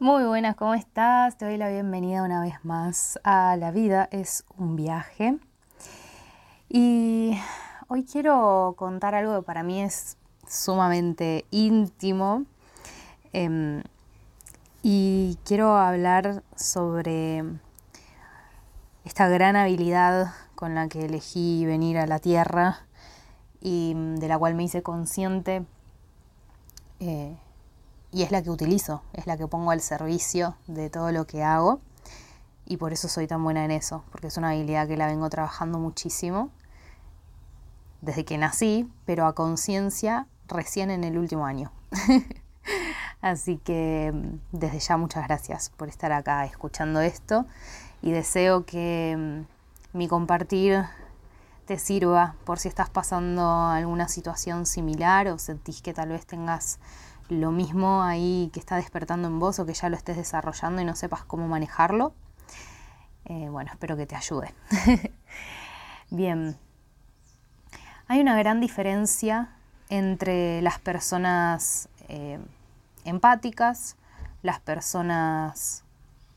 Muy buenas, ¿cómo estás? Te doy la bienvenida una vez más a La vida es un viaje. Y hoy quiero contar algo que para mí es sumamente íntimo. Em, y quiero hablar sobre esta gran habilidad con la que elegí venir a la Tierra y de la cual me hice consciente. Eh, y es la que utilizo, es la que pongo al servicio de todo lo que hago y por eso soy tan buena en eso, porque es una habilidad que la vengo trabajando muchísimo desde que nací, pero a conciencia recién en el último año. Así que mm, desde ya muchas gracias por estar acá escuchando esto y deseo que mm, mi compartir te sirva por si estás pasando alguna situación similar o sentís que tal vez tengas lo mismo ahí que está despertando en vos o que ya lo estés desarrollando y no sepas cómo manejarlo. Eh, bueno, espero que te ayude. Bien, hay una gran diferencia entre las personas eh, empáticas, las personas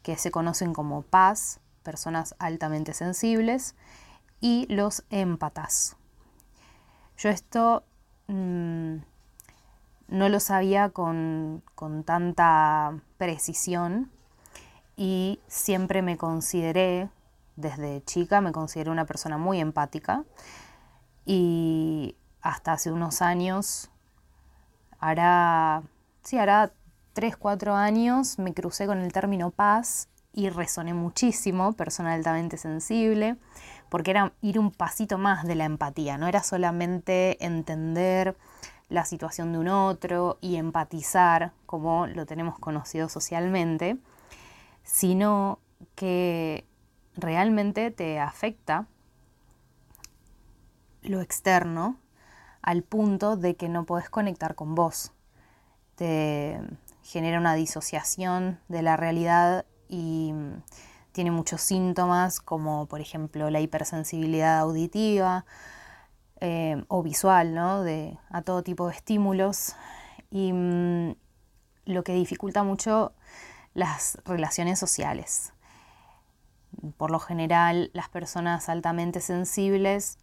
que se conocen como paz, personas altamente sensibles, y los empatas. Yo esto mm, no lo sabía con, tanta precisión y siempre me consideré, desde chica, me consideré una persona muy empática y hasta hace unos años, hará, sí, hará 3, 4 años, me crucé con el término paz y resoné muchísimo, persona altamente sensible, porque era ir un pasito más de la empatía, no era solamente entender la situación de un otro y empatizar, como lo tenemos conocido socialmente, sino que realmente te afecta lo externo al punto de que no podés conectar con vos. Te genera una disociación de la realidad y tiene muchos síntomas como por ejemplo la hipersensibilidad auditiva, eh, o visual, ¿no? De, a todo tipo de estímulos y mm, lo que dificulta mucho las relaciones sociales. Por lo general, las personas altamente sensibles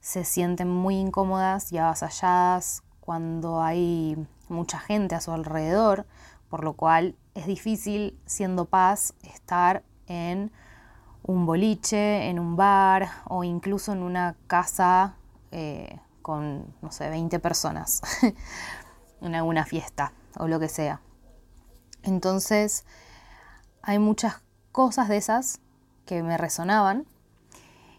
se sienten muy incómodas y avasalladas cuando hay mucha gente a su alrededor, por lo cual es difícil, siendo paz, estar en un boliche, en un bar o incluso en una casa eh, con, no sé, 20 personas en alguna fiesta o lo que sea. Entonces, hay muchas cosas de esas que me resonaban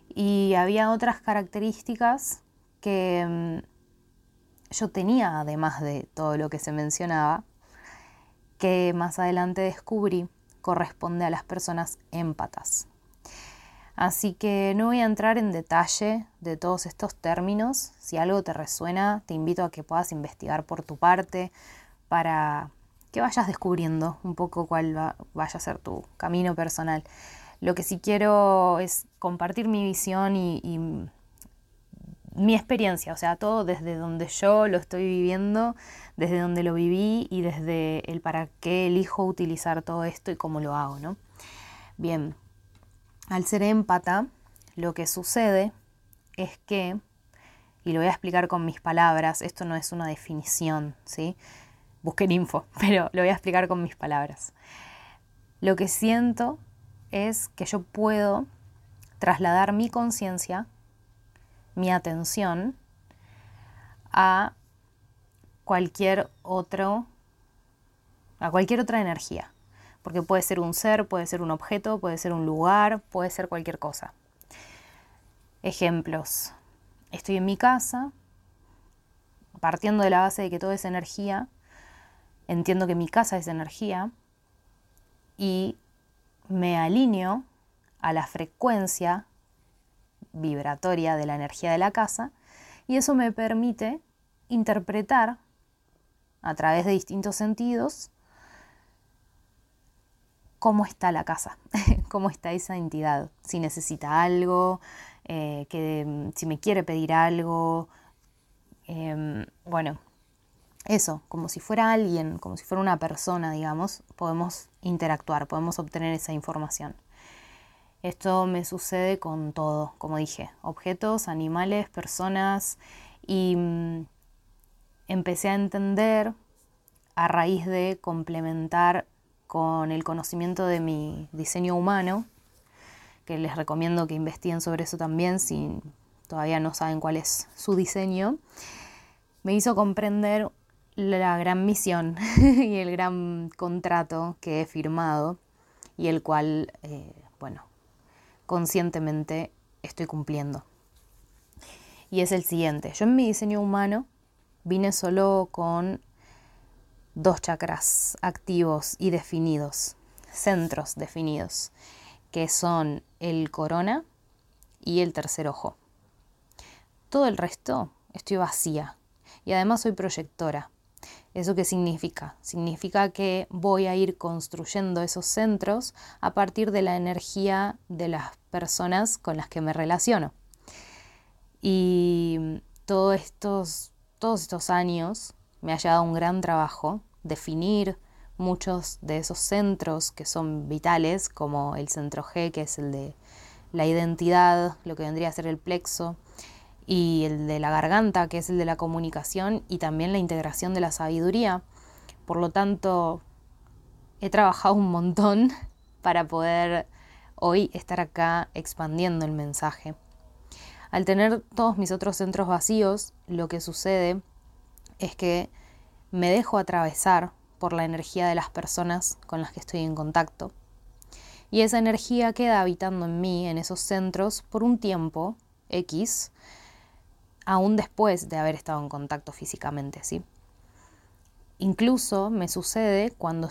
y había otras características que mm, yo tenía, además de todo lo que se mencionaba, que más adelante descubrí corresponde a las personas empatas. Así que no voy a entrar en detalle de todos estos términos. Si algo te resuena, te invito a que puedas investigar por tu parte para que vayas descubriendo un poco cuál vaya a ser tu camino personal. Lo que sí quiero es compartir mi visión y, y mi experiencia, o sea, todo desde donde yo lo estoy viviendo, desde donde lo viví y desde el para qué elijo utilizar todo esto y cómo lo hago, ¿no? Bien, al ser empata, lo que sucede es que, y lo voy a explicar con mis palabras, esto no es una definición, ¿sí? Busquen info, pero lo voy a explicar con mis palabras. Lo que siento es que yo puedo trasladar mi conciencia, mi atención, a cualquier otro, a cualquier otra energía porque puede ser un ser, puede ser un objeto, puede ser un lugar, puede ser cualquier cosa. Ejemplos. Estoy en mi casa, partiendo de la base de que todo es energía, entiendo que mi casa es energía y me alineo a la frecuencia vibratoria de la energía de la casa y eso me permite interpretar a través de distintos sentidos cómo está la casa, cómo está esa entidad, si necesita algo, eh, que, si me quiere pedir algo, em, bueno, eso, como si fuera alguien, como si fuera una persona, digamos, podemos interactuar, podemos obtener esa información. Esto me sucede con todo, como dije, objetos, animales, personas y mm, empecé a entender a raíz de complementar con el conocimiento de mi diseño humano, que les recomiendo que investiguen sobre eso también si todavía no saben cuál es su diseño, me hizo comprender la gran misión y el gran contrato que he firmado y el cual, eh, bueno, conscientemente estoy cumpliendo. Y es el siguiente, yo en mi diseño humano vine solo con dos chakras activos y definidos, centros definidos, que son el corona y el tercer ojo. Todo el resto estoy vacía y además soy proyectora. ¿Eso qué significa? Significa que voy a ir construyendo esos centros a partir de la energía de las personas con las que me relaciono. Y todos estos, todos estos años me ha llevado un gran trabajo definir muchos de esos centros que son vitales, como el centro G, que es el de la identidad, lo que vendría a ser el plexo, y el de la garganta, que es el de la comunicación, y también la integración de la sabiduría. Por lo tanto, he trabajado un montón para poder hoy estar acá expandiendo el mensaje. Al tener todos mis otros centros vacíos, lo que sucede es que me dejo atravesar por la energía de las personas con las que estoy en contacto. Y esa energía queda habitando en mí, en esos centros, por un tiempo X, aún después de haber estado en contacto físicamente, ¿sí? Incluso me sucede cuando,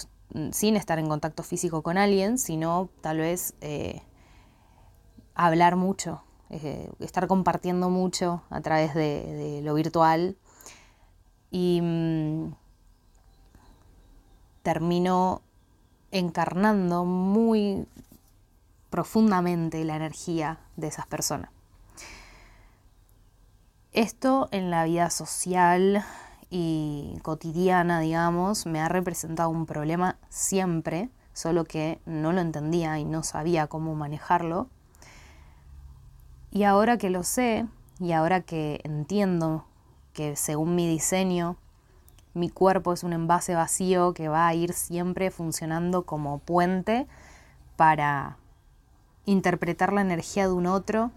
sin estar en contacto físico con alguien, sino tal vez eh, hablar mucho, eh, estar compartiendo mucho a través de, lo virtual y mm, termino encarnando muy profundamente la energía de esas personas. Esto en la vida social y cotidiana, digamos, me ha representado un problema siempre, solo que no lo entendía y no sabía cómo manejarlo. Y ahora que lo sé, y ahora que entiendo que según mi diseño, mi cuerpo es un envase vacío que va a ir siempre funcionando como puente para interpretar la energía de un otro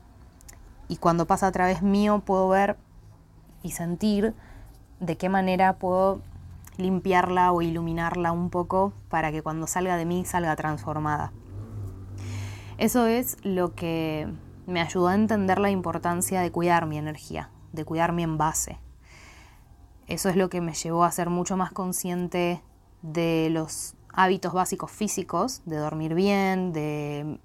y cuando pasa a través mío puedo ver y sentir de qué manera puedo limpiarla o iluminarla un poco para que cuando salga de mí salga transformada. Eso es lo que me ayudó a entender la importancia de cuidar mi energía, de cuidar mi envase. Eso es lo que me llevó a ser mucho más consciente de los hábitos básicos físicos, de dormir bien, de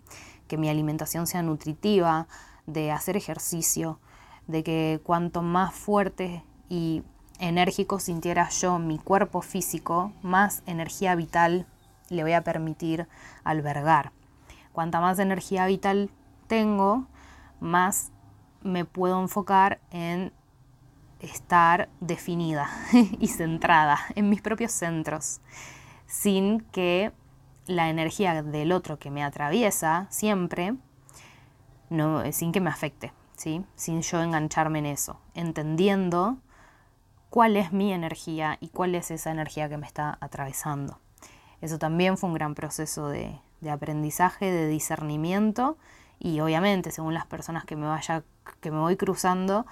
que mi alimentación sea nutritiva, de hacer ejercicio, de que cuanto más fuerte y enérgico sintiera yo mi cuerpo físico, más energía vital le voy a permitir albergar. Cuanta más energía vital tengo, más me puedo enfocar en estar definida y centrada en mis propios centros, sin que la energía del otro que me atraviesa siempre no, sin que me afecte, ¿sí? sin yo engancharme en eso, entendiendo cuál es mi energía y cuál es esa energía que me está atravesando. Eso también fue un gran proceso de, aprendizaje, de discernimiento y obviamente según las personas que me vaya, que me voy cruzando,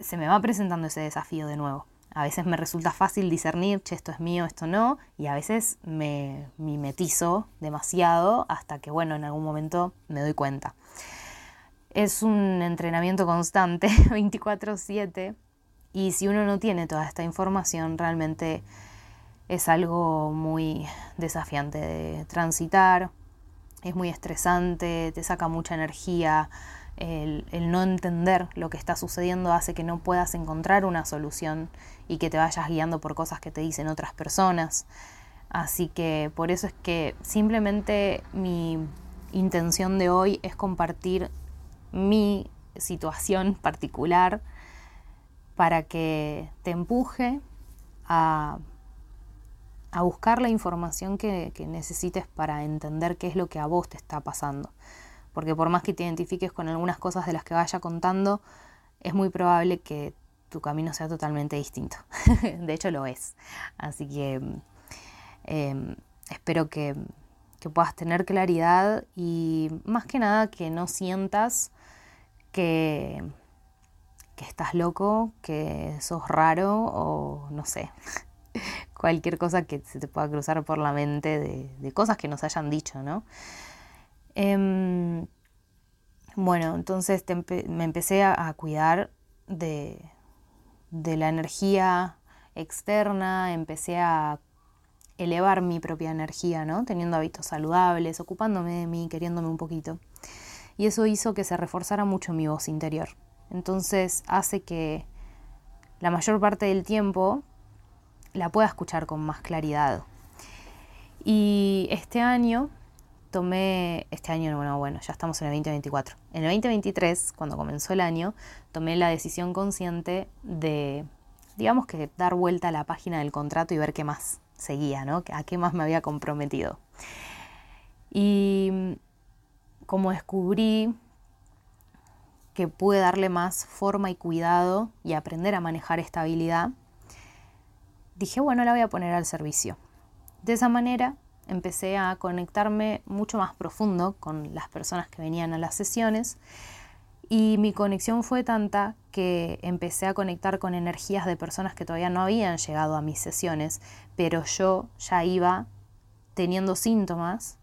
se me va presentando ese desafío de nuevo. A veces me resulta fácil discernir, che, esto es mío, esto no, y a veces me mimetizo demasiado hasta que, bueno, en algún momento me doy cuenta es un entrenamiento constante, 24/7, y si uno no tiene toda esta información, realmente es algo muy desafiante de transitar, es muy estresante, te saca mucha energía. El, no entender lo que está sucediendo hace que no puedas encontrar una solución y que te vayas guiando por cosas que te dicen otras personas. Así que por eso es que simplemente mi intención de hoy es compartir mi situación particular para que te empuje a, buscar la información que, necesites para entender qué es lo que a vos te está pasando. Porque por más que te identifiques con algunas cosas de las que vaya contando, es muy probable que tu camino sea totalmente distinto. de hecho lo es. Así que eh, espero que, que puedas tener claridad y más que nada que no sientas que, que estás loco, que sos raro o no sé, cualquier cosa que se te pueda cruzar por la mente de cosas que nos hayan dicho, ¿no? Eh, bueno, entonces me empecé a, a cuidar de, de, la energía externa, empecé a elevar mi propia energía, ¿no? Teniendo hábitos saludables, ocupándome de mí, queriéndome un poquito. Y eso hizo que se reforzara mucho mi voz interior. Entonces hace que la mayor parte del tiempo la pueda escuchar con más claridad. Y este año tomé, este año, bueno, bueno, ya estamos en el 2024. En el 2023, cuando comenzó el año, tomé la decisión consciente de, digamos que dar vuelta a la página del contrato y ver qué más seguía, ¿no? A qué más me había comprometido. Y como descubrí que pude darle más forma y cuidado y aprender a manejar esta habilidad, dije, bueno, la voy a poner al servicio. De esa manera empecé a conectarme mucho más profundo con las personas que venían a las sesiones y mi conexión fue tanta que empecé a conectar con energías de personas que todavía no habían llegado a mis sesiones, pero yo ya iba teniendo síntomas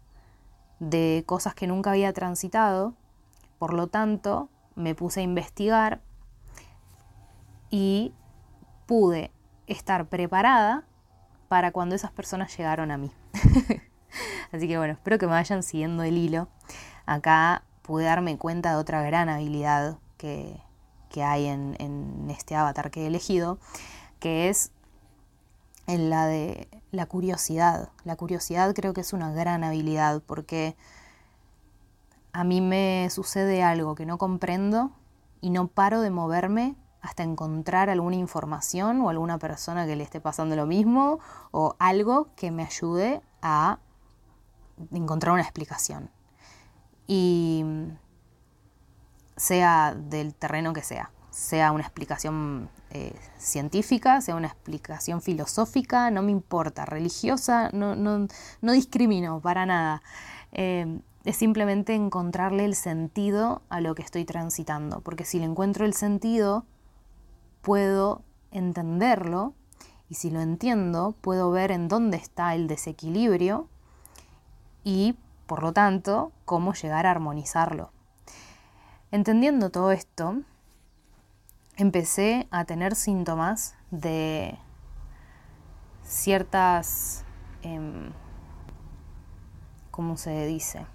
de cosas que nunca había transitado, por lo tanto me puse a investigar y pude estar preparada para cuando esas personas llegaron a mí. Así que bueno, espero que me vayan siguiendo el hilo. Acá pude darme cuenta de otra gran habilidad que, que hay en, en, este avatar que he elegido, que es en la de la curiosidad. La curiosidad creo que es una gran habilidad porque a mí me sucede algo que no comprendo y no paro de moverme hasta encontrar alguna información o alguna persona que le esté pasando lo mismo o algo que me ayude a encontrar una explicación. Y sea del terreno que sea, sea una explicación eh, científica, sea una explicación filosófica, no me importa, religiosa, no, no, no discrimino para nada. Eh, es simplemente encontrarle el sentido a lo que estoy transitando, porque si le encuentro el sentido, puedo entenderlo y si lo entiendo, puedo ver en dónde está el desequilibrio y, por lo tanto, cómo llegar a armonizarlo. Entendiendo todo esto, empecé a tener síntomas de ciertas, eh, ¿cómo se dice?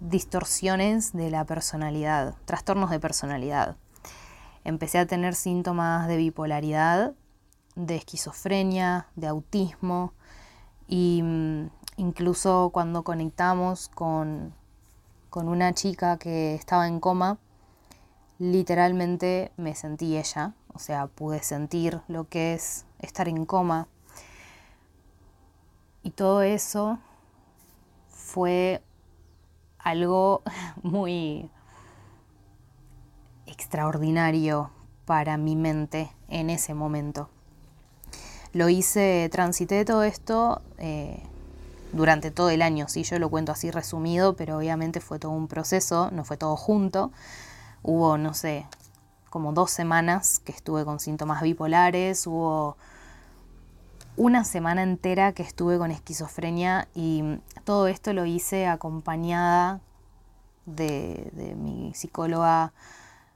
distorsiones de la personalidad, trastornos de personalidad. Empecé a tener síntomas de bipolaridad, de esquizofrenia, de autismo y mm, incluso cuando conectamos con, con una chica que estaba en coma, literalmente me sentí ella, o sea, pude sentir lo que es estar en coma. Y todo eso fue algo muy extraordinario para mi mente en ese momento. Lo hice, transité todo esto eh, durante todo el año, sí, yo lo cuento así resumido, pero obviamente fue todo un proceso, no fue todo junto. Hubo, no sé, como dos semanas que estuve con síntomas bipolares, hubo una semana entera que estuve con esquizofrenia y todo esto lo hice acompañada de, de mi psicóloga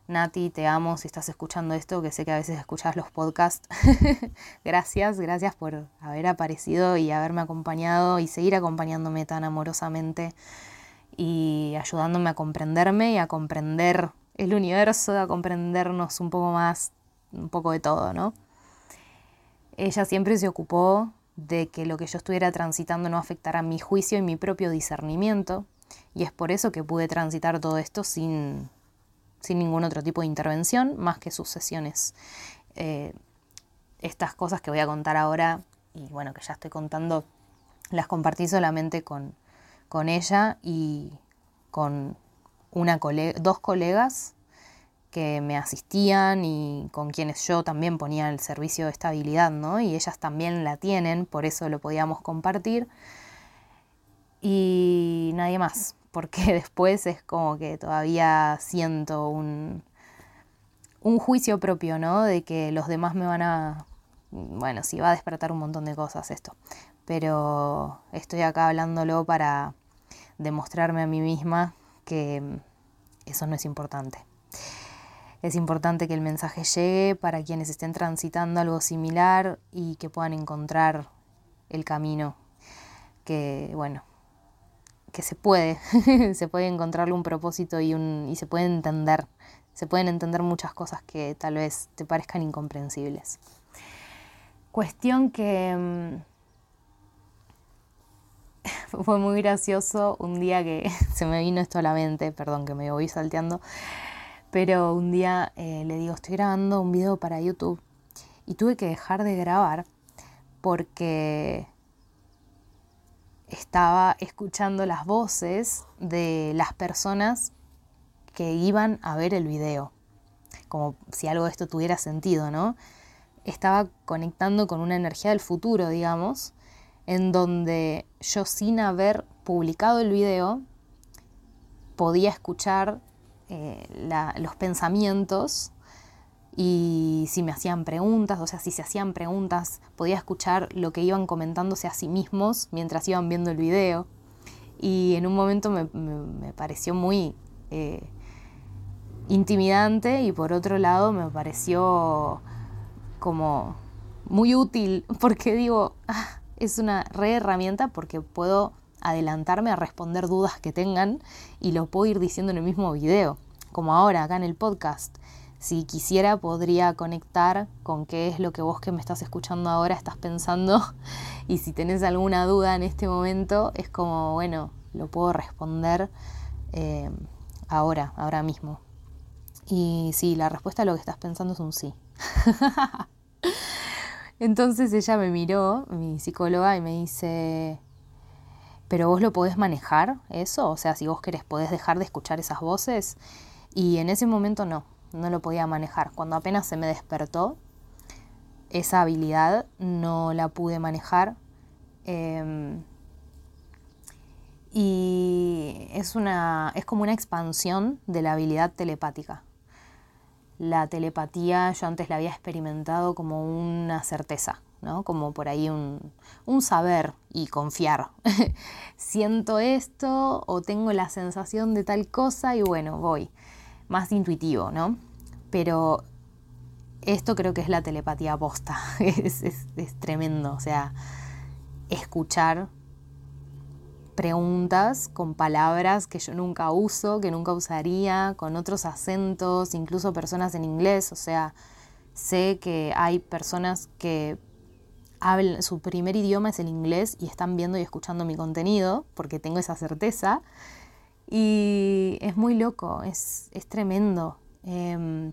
Nati, te amo si estás escuchando esto, que sé que a veces escuchas los podcasts. gracias, gracias por haber aparecido y haberme acompañado y seguir acompañándome tan amorosamente y ayudándome a comprenderme y a comprender el universo, a comprendernos un poco más, un poco de todo, ¿no? Ella siempre se ocupó de que lo que yo estuviera transitando no afectara mi juicio y mi propio discernimiento, y es por eso que pude transitar todo esto sin sin ningún otro tipo de intervención más que sus sesiones. Eh, estas cosas que voy a contar ahora y bueno, que ya estoy contando, las compartí solamente con, con ella y con una dos colegas que me asistían y con quienes yo también ponía el servicio de estabilidad, ¿no? Y ellas también la tienen, por eso lo podíamos compartir. Y nadie más porque después es como que todavía siento un, un juicio propio, ¿no? De que los demás me van a... Bueno, sí, va a despertar un montón de cosas esto, pero estoy acá hablándolo para demostrarme a mí misma que eso no es importante. Es importante que el mensaje llegue para quienes estén transitando algo similar y que puedan encontrar el camino que, bueno, que se puede, se puede encontrarle un propósito y, un, y se puede entender, se pueden entender muchas cosas que tal vez te parezcan incomprensibles. Cuestión que mm, fue muy gracioso un día que se me vino esto a la mente, perdón que me voy salteando, pero un día eh, le digo, estoy grabando un video para YouTube y tuve que dejar de grabar porque estaba escuchando las voces de las personas que iban a ver el video, como si algo de esto tuviera sentido, ¿no? Estaba conectando con una energía del futuro, digamos, en donde yo sin haber publicado el video podía escuchar eh, los pensamientos y si me hacían preguntas, o sea, si se hacían preguntas, podía escuchar lo que iban comentándose a sí mismos mientras iban viendo el video. Y en un momento me, pareció muy eh, intimidante y por otro lado me pareció como muy útil porque digo, ah, es una re herramienta porque puedo adelantarme a responder dudas que tengan y lo puedo ir diciendo en el mismo video, como ahora acá en el podcast. Si quisiera, podría conectar con qué es lo que vos que me estás escuchando ahora estás pensando. Y si tenés alguna duda en este momento, es como, bueno, lo puedo responder eh, ahora, ahora mismo. Y sí, la respuesta a lo que estás pensando es un sí. Entonces ella me miró, mi psicóloga, y me dice, pero vos lo podés manejar eso, o sea, si vos querés, podés dejar de escuchar esas voces. Y en ese momento no, no lo podía manejar. Cuando apenas se me despertó, esa habilidad no la pude manejar. Em, y es, una, es como una expansión de la habilidad telepática. La telepatía yo antes la había experimentado como una certeza, ¿no? como por ahí un, un saber y confiar. Siento esto o tengo la sensación de tal cosa y bueno, voy más intuitivo, ¿no? Pero esto creo que es la telepatía posta, es, es tremendo, o sea, escuchar preguntas con palabras que yo nunca uso, que nunca usaría, con otros acentos, incluso personas en inglés, o sea, sé que hay personas que hablan, su primer idioma es el inglés y están viendo y escuchando mi contenido, porque tengo esa certeza, y es muy loco, es, tremendo. Em,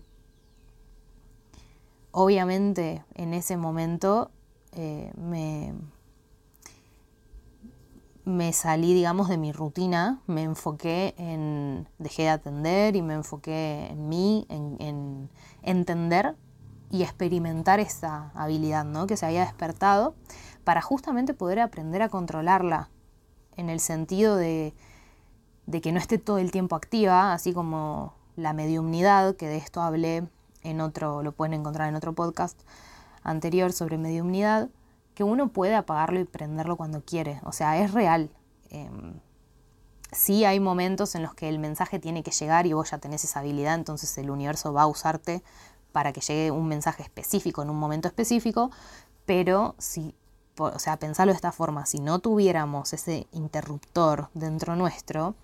obviamente en ese momento eh, me, me salí, digamos, de mi rutina, me enfoqué en, dejé de atender y me enfoqué en mí, en, entender y experimentar esa habilidad ¿no? que se había despertado para justamente poder aprender a controlarla en el sentido de de que no esté todo el tiempo activa, así como la mediumnidad, que de esto hablé en otro, lo pueden encontrar en otro podcast anterior sobre mediumnidad, que uno puede apagarlo y prenderlo cuando quiere, o sea, es real. Em, sí hay momentos en los que el mensaje tiene que llegar y vos ya tenés esa habilidad, entonces el universo va a usarte para que llegue un mensaje específico en un momento específico, pero si, o sea, pensarlo de esta forma, si no tuviéramos ese interruptor dentro nuestro,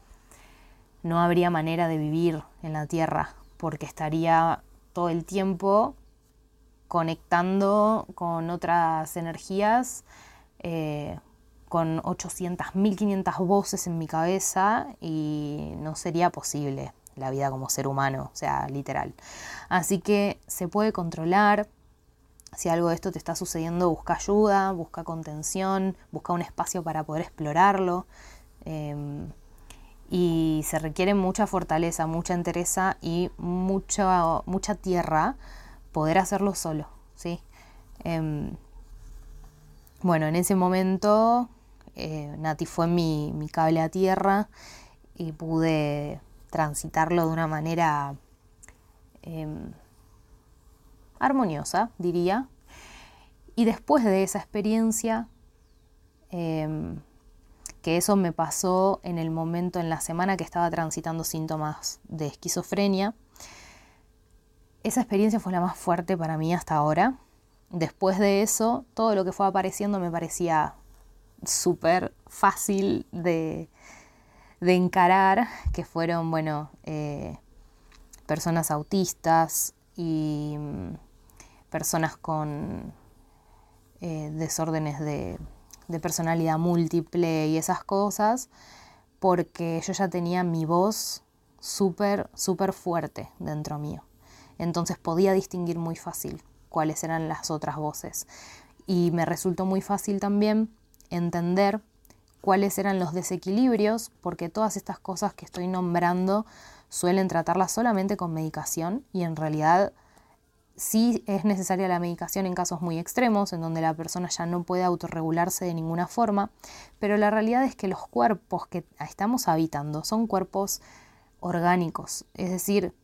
no habría manera de vivir en la Tierra, porque estaría todo el tiempo conectando con otras energías, eh, con 800, 1500 voces en mi cabeza y no sería posible la vida como ser humano, o sea, literal. Así que se puede controlar. Si algo de esto te está sucediendo, busca ayuda, busca contención, busca un espacio para poder explorarlo. Em, y se requiere mucha fortaleza, mucha entereza y mucha, mucha tierra poder hacerlo solo, ¿sí? Em, bueno, en ese momento eh, Nati fue mi, cable a tierra y pude transitarlo de una manera em, armoniosa, diría. Y después de esa experiencia, em, que eso me pasó en el momento, en la semana que estaba transitando síntomas de esquizofrenia, esa experiencia fue la más fuerte para mí hasta ahora. Después de eso, todo lo que fue apareciendo me parecía súper fácil de, encarar, que fueron, bueno, eh, personas autistas y mm, personas con eh, desórdenes de, de personalidad múltiple y esas cosas, porque yo ya tenía mi voz súper, súper fuerte dentro mío. Entonces podía distinguir muy fácil cuáles eran las otras voces. Y me resultó muy fácil también entender cuáles eran los desequilibrios, porque todas estas cosas que estoy nombrando suelen tratarlas solamente con medicación y en realidad sí es necesaria la medicación en casos muy extremos, en donde la persona ya no puede autorregularse de ninguna forma, pero la realidad es que los cuerpos que estamos habitando son cuerpos orgánicos, es decir,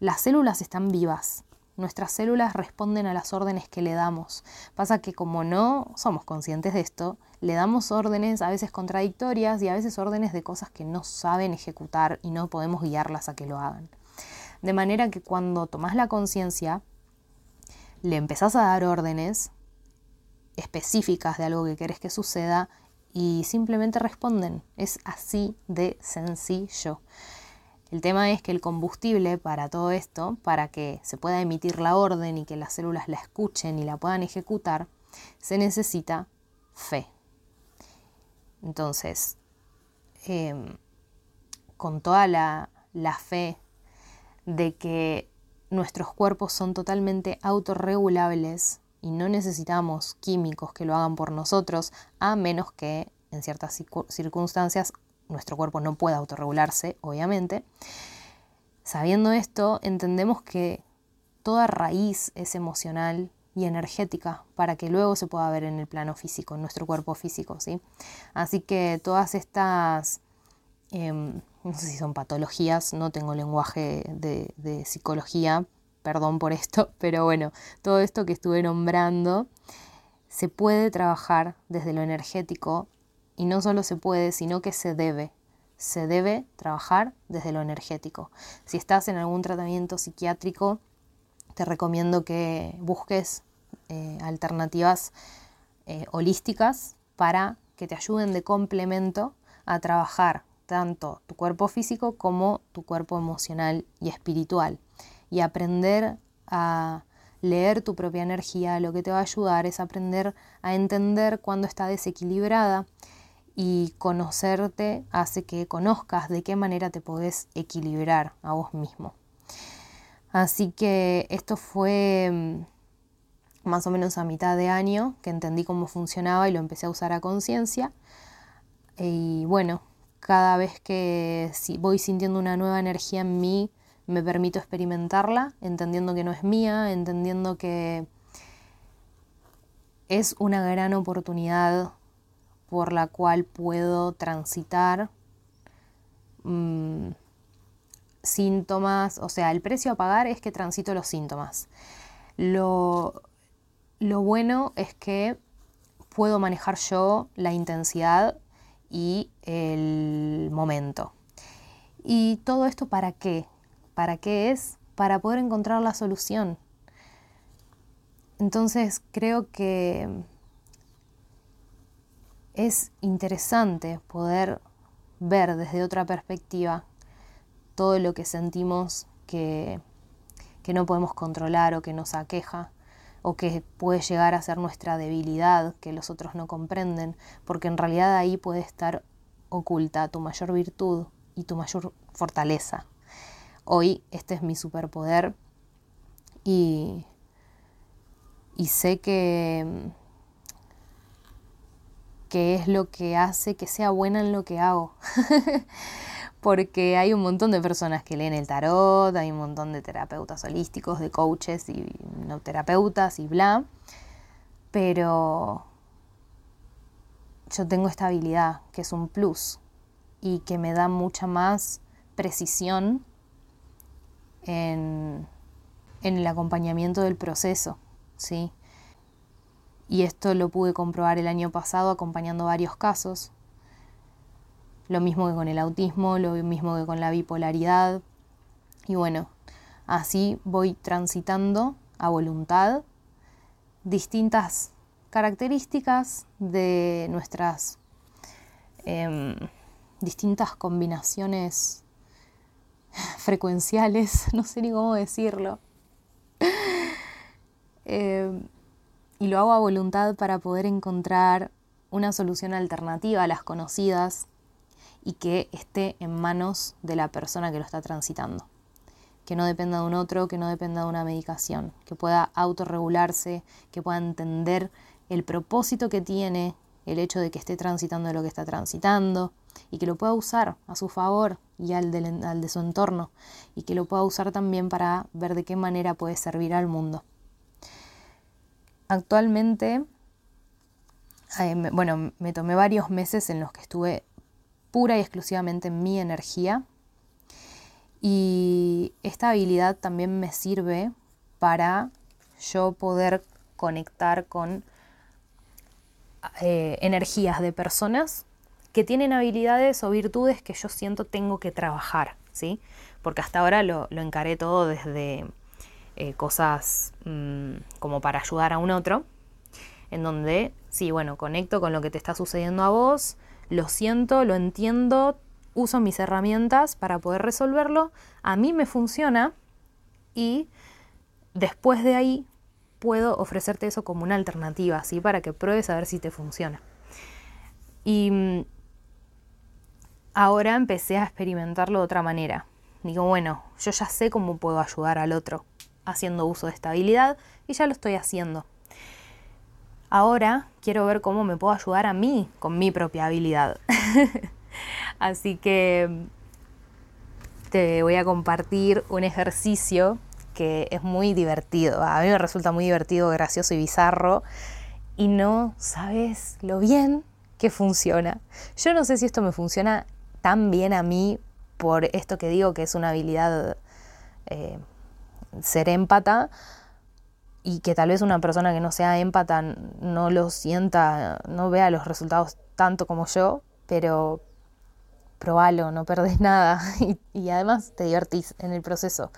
las células están vivas, Nuestras células responden a las órdenes que le damos. Pasa que como no somos conscientes de esto, le damos órdenes a veces contradictorias y a veces órdenes de cosas que no saben ejecutar y no podemos guiarlas a que lo hagan. De manera que cuando tomas la conciencia, le empezás a dar órdenes específicas de algo que querés que suceda y simplemente responden. Es así de sencillo. El tema es que el combustible para todo esto, para que se pueda emitir la orden y que las células la escuchen y la puedan ejecutar, se necesita fe. Entonces, em, con toda la, la fe de que nuestros cuerpos son totalmente autorregulables y no necesitamos químicos que lo hagan por nosotros, a menos que en ciertas circunstancias nuestro cuerpo no puede autorregularse, obviamente. Sabiendo esto, entendemos que toda raíz es emocional y energética para que luego se pueda ver en el plano físico, en nuestro cuerpo físico, ¿sí? Así que todas estas, em, no sé si son patologías, no tengo lenguaje de, psicología, perdón por esto, pero bueno, todo esto que estuve nombrando se puede trabajar desde lo energético y no solo se puede, sino que se debe. Se debe trabajar desde lo energético. Si estás en algún tratamiento psiquiátrico, te recomiendo que busques eh, alternativas eh, holísticas para que te ayuden de complemento a trabajar tanto tu cuerpo físico como tu cuerpo emocional y espiritual. Y aprender a leer tu propia energía lo que te va a ayudar es aprender a entender cuando está desequilibrada y conocerte hace que conozcas de qué manera te podés equilibrar a vos mismo. Así que esto fue mm, más o menos a mitad de año que entendí cómo funcionaba y lo empecé a usar a conciencia. Y bueno, cada vez que voy sintiendo una nueva energía en mí, me permito experimentarla, entendiendo que no es mía, entendiendo que es una gran oportunidad por la cual puedo transitar mm, síntomas, o sea, el precio a pagar es que transito los síntomas. Lo, lo bueno es que puedo manejar yo la intensidad y el momento. ¿Y todo esto para qué? ¿Para qué es? Para poder encontrar la solución. Entonces creo que es interesante poder ver desde otra perspectiva todo lo que sentimos que, que no podemos controlar o que nos aqueja o que puede llegar a ser nuestra debilidad que los otros no comprenden, porque en realidad ahí puede estar oculta tu mayor virtud y tu mayor fortaleza. Hoy este es mi superpoder y, y sé que, que es lo que hace que sea buena en lo que hago. porque hay un montón de personas que leen el tarot, hay un montón de terapeutas holísticos, de coaches y no terapeutas y bla, pero yo tengo esta habilidad que es un plus y que me da mucha más precisión en, el acompañamiento del proceso, ¿sí? Y esto lo pude comprobar el año pasado acompañando varios casos lo mismo que con el autismo, lo mismo que con la bipolaridad. Y bueno, así voy transitando a voluntad distintas características de nuestras em, distintas combinaciones frecuenciales, no sé ni cómo decirlo. Em, y lo hago a voluntad para poder encontrar una solución alternativa a las conocidas y que esté en manos de la persona que lo está transitando. Que no dependa de un otro, que no dependa de una medicación, que pueda autorregularse, que pueda entender el propósito que tiene el hecho de que esté transitando lo que está transitando y que lo pueda usar a su favor y al de, al de su entorno y que lo pueda usar también para ver de qué manera puede servir al mundo. Actualmente, eh, bueno, me tomé varios meses en los que estuve pura y exclusivamente mi energía. Y esta habilidad también me sirve para yo poder conectar con eh, energías de personas que tienen habilidades o virtudes que yo siento tengo que trabajar, ¿sí? Porque hasta ahora lo, encaré todo desde eh, cosas mm, como para ayudar a un otro, en donde, sí, bueno, conecto con lo que te está sucediendo a vos, lo siento, lo entiendo, uso mis herramientas para poder resolverlo, a mí me funciona y después de ahí puedo ofrecerte eso como una alternativa, ¿sí? Para que pruebes a ver si te funciona. Y mm, ahora empecé a experimentarlo de otra manera. Digo, bueno, yo ya sé cómo puedo ayudar al otro haciendo uso de esta habilidad y ya lo estoy haciendo. Ahora quiero ver cómo me puedo ayudar a mí con mi propia habilidad. Así que te voy a compartir un ejercicio que es muy divertido. A mí me resulta muy divertido, gracioso y bizarro. Y no sabes lo bien que funciona. Yo no sé si esto me funciona tan bien a mí por esto que digo que es una habilidad eh, ser empata y que tal vez una persona que no sea empata no lo sienta, no vea los resultados tanto como yo, pero probalo, no perdés nada y, además te divertís en el proceso.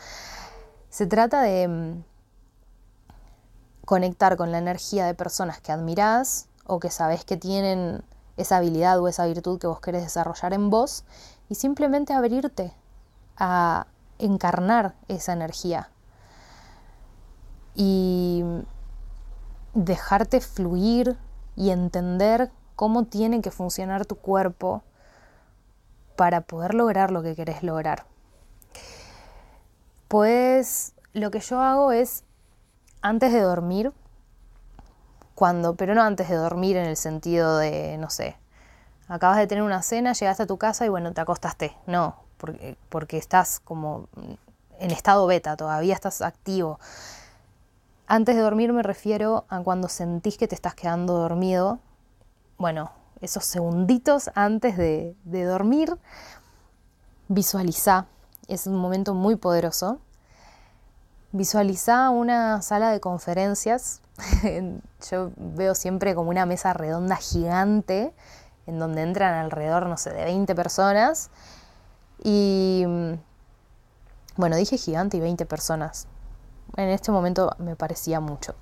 Se trata de mm, conectar con la energía de personas que admirás o que sabes que tienen esa habilidad o esa virtud que vos querés desarrollar en vos y simplemente abrirte a encarnar esa energía y dejarte fluir y entender cómo tiene que funcionar tu cuerpo para poder lograr lo que querés lograr. Pues lo que yo hago es antes de dormir, cuando, pero no antes de dormir en el sentido de, no sé, acabas de tener una cena, llegaste a tu casa y bueno, te acostaste. No, porque, porque estás como en estado beta, todavía estás activo. Antes de dormir me refiero a cuando sentís que te estás quedando dormido. Bueno, esos segunditos antes de, dormir, visualiza. Es un momento muy poderoso. Visualiza una sala de conferencias. Yo veo siempre como una mesa redonda gigante en donde entran alrededor, no sé, de 20 personas. Y bueno, dije gigante y 20 personas. En este momento me parecía mucho.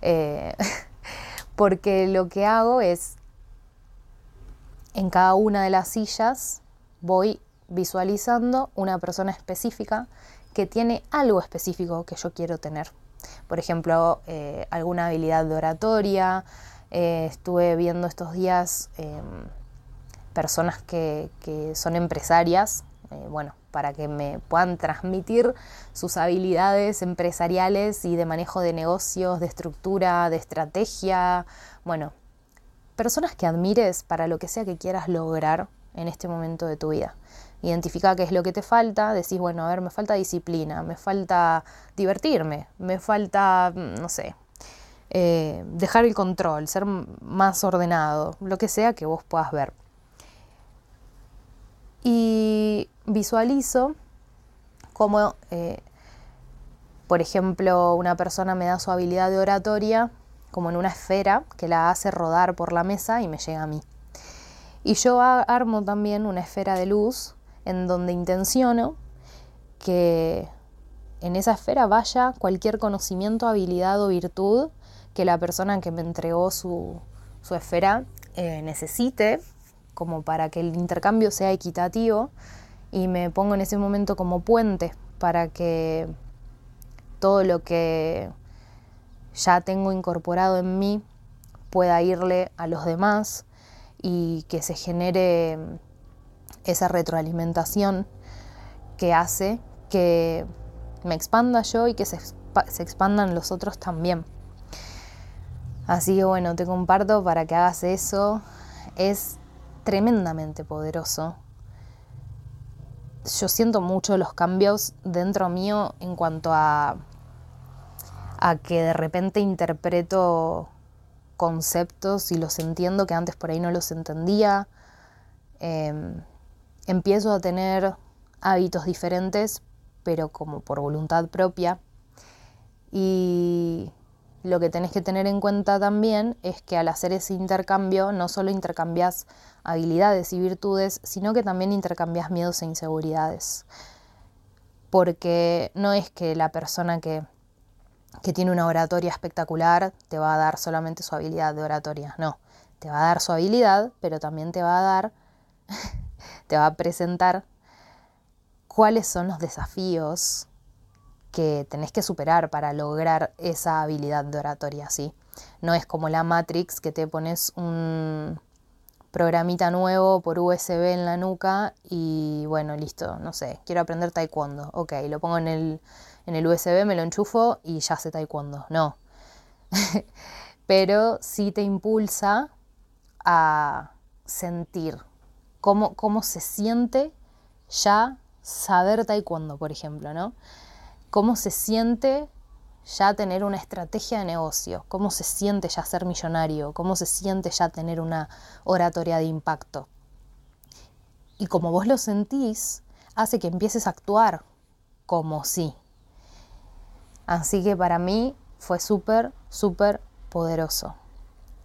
Eh, porque lo que hago es, en cada una de las sillas voy visualizando una persona específica que tiene algo específico que yo quiero tener. Por ejemplo, eh, alguna habilidad de oratoria. Eh, estuve viendo estos días personas que, son empresarias, bueno, para que me puedan transmitir sus habilidades empresariales y de manejo de negocios, de estructura, de estrategia. Bueno, personas que admires para lo que sea que quieras lograr en este momento de tu vida. Identifica qué es lo que te falta, decís, bueno, a ver, me falta disciplina, me falta divertirme, me falta, mm, no sé, eh, dejar el control, ser más ordenado, lo que sea que vos puedas ver. Y visualizo cómo, eh, por ejemplo, una persona me da su habilidad de oratoria como en una esfera que la hace rodar por la mesa y me llega a mí. Y yo armo también una esfera de luz en donde intenciono que en esa esfera vaya cualquier conocimiento, habilidad o virtud que la persona que me entregó su, esfera eh, necesite, como para que el intercambio sea equitativo y me pongo en ese momento como puente para que todo lo que ya tengo incorporado en mí pueda irle a los demás y que se genere esa retroalimentación que hace que me expanda yo y que se, expandan los otros también. Así que bueno, te comparto para que hagas eso. Es tremendamente poderoso yo siento mucho los cambios dentro mío en cuanto a, a que de repente interpreto conceptos y los entiendo que antes por ahí no los entendía. Em, empiezo a tener hábitos diferentes, pero como por voluntad propia. Y lo que tenés que tener en cuenta también es que al hacer ese intercambio no solo intercambias habilidades y virtudes, sino que también intercambias miedos e inseguridades. Porque no es que la persona que, que tiene una oratoria espectacular te va a dar solamente su habilidad de oratoria, no, te va a dar su habilidad, pero también te va a dar, te va a presentar cuáles son los desafíos que tenés que superar para lograr esa habilidad de oratoria, ¿sí? No es como la Matrix que te pones un, programita nuevo por USB en la nuca y bueno, listo, no sé, quiero aprender taekwondo. Ok, lo pongo en el, en el USB, me lo enchufo y ya sé taekwondo. No. Pero sí te impulsa a sentir cómo, cómo se siente ya saber taekwondo, por ejemplo, ¿no? Cómo se siente ya tener una estrategia de negocio, cómo se siente ya ser millonario, cómo se siente ya tener una oratoria de impacto. Y como vos lo sentís, hace que empieces a actuar como sí. Así que para mí fue súper, súper poderoso.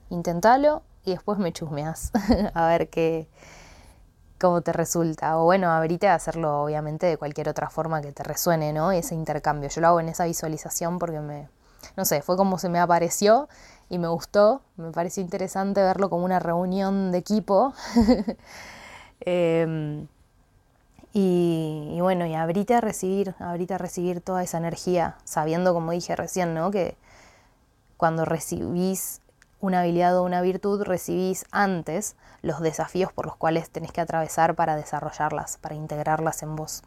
Intentalo y después me chusmeas a ver qué, cómo te resulta. O bueno, abrite a hacerlo obviamente de cualquier otra forma que te resuene, ¿no? Ese intercambio. Yo lo hago en esa visualización porque me, no sé, fue como se me apareció y me gustó. Me pareció interesante verlo como una reunión de equipo. Em, y, y, bueno, y abrite a recibir, abrite a recibir toda esa energía, sabiendo, como dije recién, ¿no? Que cuando recibís una habilidad o una virtud, recibís antes los desafíos por los cuales tenés que atravesar para desarrollarlas, para integrarlas en vos,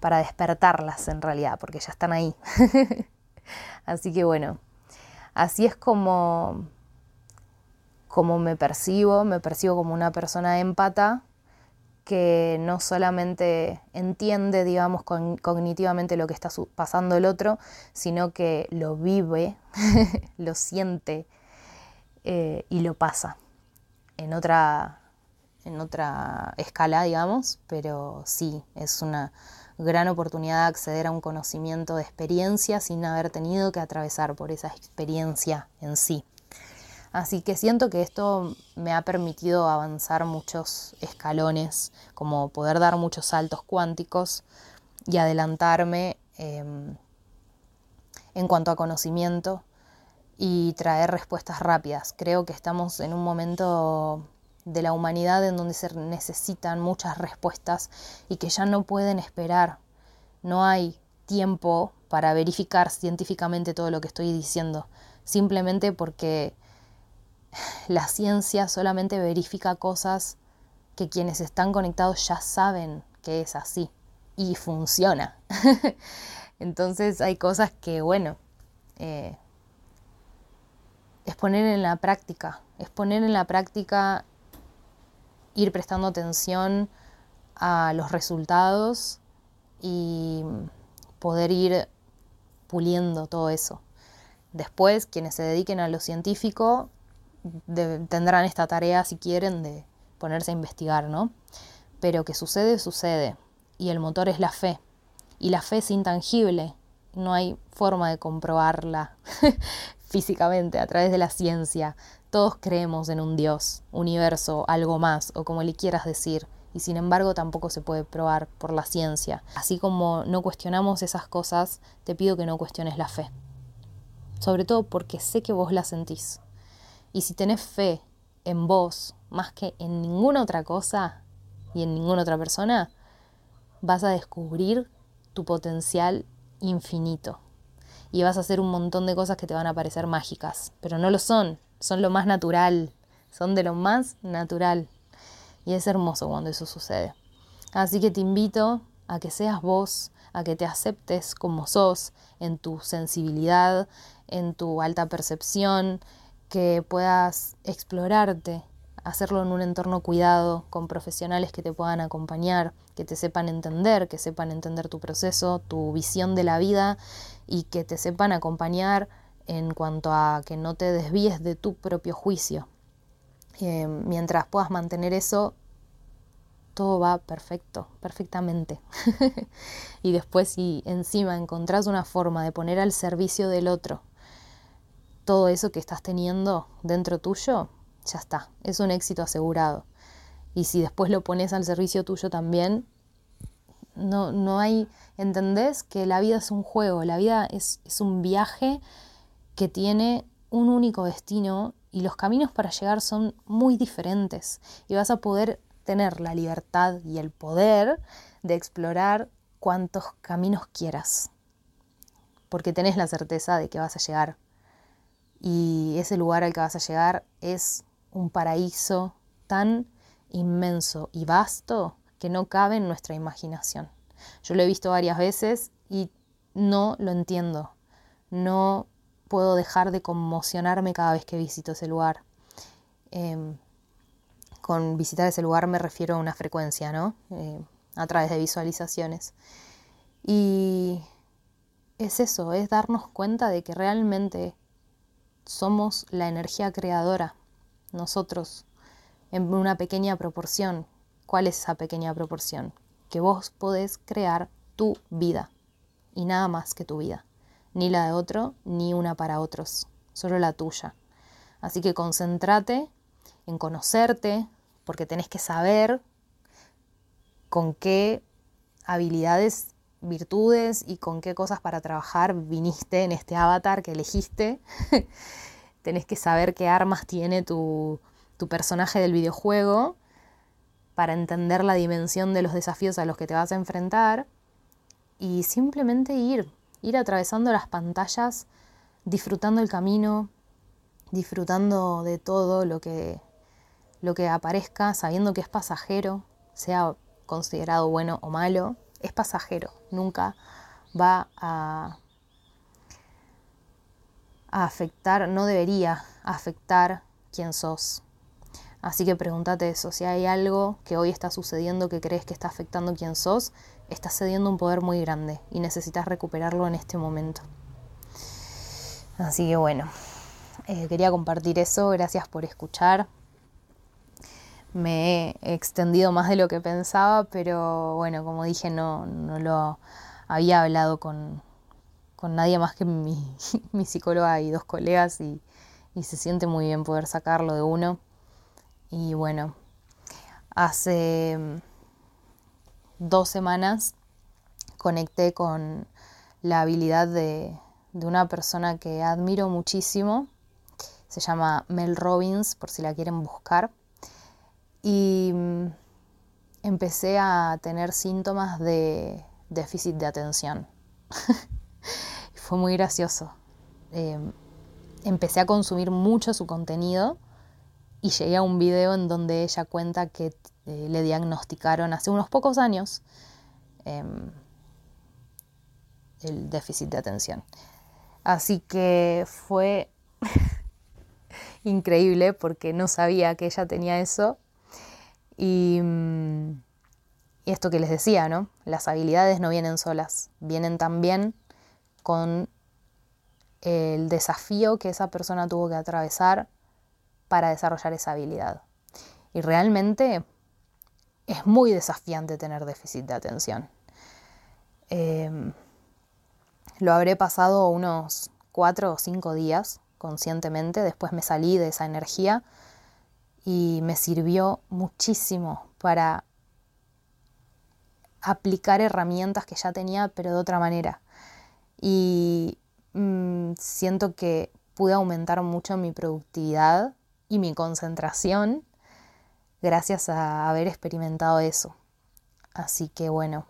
para despertarlas en realidad, porque ya están ahí. así que bueno, así es como, como me percibo, me percibo como una persona empata que no solamente entiende, digamos, cognitivamente lo que está pasando el otro, sino que lo vive, lo siente, eh, y lo pasa en otra, en otra escala, digamos, pero sí, es una gran oportunidad de acceder a un conocimiento de experiencia sin haber tenido que atravesar por esa experiencia en sí. Así que siento que esto me ha permitido avanzar muchos escalones, como poder dar muchos saltos cuánticos y adelantarme em, en cuanto a conocimiento y traer respuestas rápidas. Creo que estamos en un momento de la humanidad en donde se necesitan muchas respuestas y que ya no pueden esperar. No hay tiempo para verificar científicamente todo lo que estoy diciendo, simplemente porque la ciencia solamente verifica cosas que quienes están conectados ya saben que es así y funciona. Entonces hay cosas que, bueno, eh, es poner en la práctica, es poner en la práctica ir prestando atención a los resultados y poder ir puliendo todo eso. Después, quienes se dediquen a lo científico tendrán esta tarea, si quieren, de ponerse a investigar, ¿no? Pero que sucede, sucede. Y el motor es la fe. Y la fe es intangible. No hay forma de comprobarla físicamente a través de la ciencia. Todos creemos en un Dios, universo, algo más, o como le quieras decir, y sin embargo tampoco se puede probar por la ciencia. Así como no cuestionamos esas cosas, te pido que no cuestiones la fe. Sobre todo porque sé que vos la sentís. Y si tenés fe en vos más que en ninguna otra cosa y en ninguna otra persona, vas a descubrir tu potencial infinito. Y vas a hacer un montón de cosas que te van a parecer mágicas, pero no lo son, son lo más natural, son de lo más natural. Y es hermoso cuando eso sucede. Así que te invito a que seas vos, a que te aceptes como sos, en tu sensibilidad, en tu alta percepción, que puedas explorarte, hacerlo en un entorno cuidado, con profesionales que te puedan acompañar, que te sepan entender, que sepan entender tu proceso, tu visión de la vida y que te sepan acompañar en cuanto a que no te desvíes de tu propio juicio. Eh, mientras puedas mantener eso, todo va perfecto, perfectamente. y después si encima encontrás una forma de poner al servicio del otro todo eso que estás teniendo dentro tuyo, ya está, es un éxito asegurado. Y si después lo pones al servicio tuyo también, no, no hay, ¿entendés? Que la vida es un juego, la vida es, es un viaje que tiene un único destino y los caminos para llegar son muy diferentes y vas a poder tener la libertad y el poder de explorar cuantos caminos quieras, porque tenés la certeza de que vas a llegar y ese lugar al que vas a llegar es un paraíso tan inmenso y vasto que no cabe en nuestra imaginación. Yo lo he visto varias veces y no lo entiendo. No puedo dejar de conmocionarme cada vez que visito ese lugar. Em, con visitar ese lugar me refiero a una frecuencia, ¿no? Eh, a través de visualizaciones. Y es eso, es darnos cuenta de que realmente somos la energía creadora, nosotros, en una pequeña proporción. ¿Cuál es esa pequeña proporción? Que vos podés crear tu vida y nada más que tu vida. Ni la de otro, ni una para otros, solo la tuya. Así que concéntrate en conocerte, porque tenés que saber con qué habilidades, virtudes y con qué cosas para trabajar viniste en este avatar que elegiste. tenés que saber qué armas tiene tu, personaje del videojuego para entender la dimensión de los desafíos a los que te vas a enfrentar y simplemente ir, ir atravesando las pantallas, disfrutando el camino, disfrutando de todo lo que, lo que aparezca, sabiendo que es pasajero, sea considerado bueno o malo, es pasajero, nunca va a a afectar, no debería afectar quién sos. Así que pregúntate eso, si hay algo que hoy está sucediendo que crees que está afectando quién sos, estás cediendo un poder muy grande y necesitas recuperarlo en este momento. Así que bueno, eh, quería compartir eso, gracias por escuchar. Me he extendido más de lo que pensaba, pero bueno, como dije, no, no lo había hablado con, con nadie más que mi, mi psicóloga y dos colegas y, y se siente muy bien poder sacarlo de uno. Y bueno, hace mm, dos semanas conecté con la habilidad de, de una persona que admiro muchísimo. Se llama Mel Robbins, por si la quieren buscar. Y mm, empecé a tener síntomas de déficit de atención. Fue muy gracioso. Em, empecé a consumir mucho su contenido y llegué a un video en donde ella cuenta que eh, le diagnosticaron hace unos pocos años em, el déficit de atención. Así que fue increíble porque no sabía que ella tenía eso. Mm, y, esto que les decía, ¿no? Las habilidades no vienen solas, vienen también con el desafío que esa persona tuvo que atravesar para desarrollar esa habilidad. Y realmente es muy desafiante tener déficit de atención. Em, lo habré pasado unos cuatro o cinco días conscientemente, después me salí de esa energía y me sirvió muchísimo para aplicar herramientas que ya tenía, pero de otra manera. Y Mm, siento que pude aumentar mucho mi productividad y mi concentración gracias a haber experimentado eso. Así que bueno,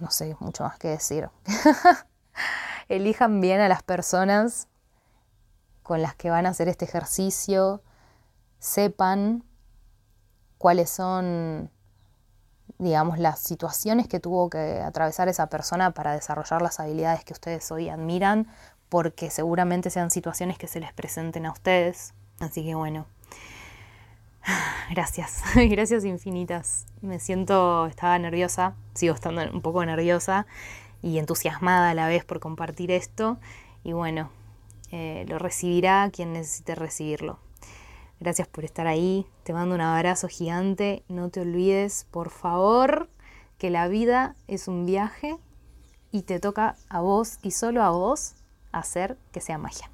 no sé mucho más que decir. Elijan bien a las personas con las que van a hacer este ejercicio, sepan cuáles son digamos, las situaciones que tuvo que atravesar esa persona para desarrollar las habilidades que ustedes hoy admiran, porque seguramente sean situaciones que se les presenten a ustedes. Así que bueno, gracias, gracias infinitas. Me siento, estaba nerviosa, sigo estando un poco nerviosa y entusiasmada a la vez por compartir esto. Y bueno, eh, lo recibirá quien necesite recibirlo. Gracias por estar ahí. Te mando un abrazo gigante. No te olvides, por favor, que la vida es un viaje y te toca a vos y solo a vos hacer que sea magia.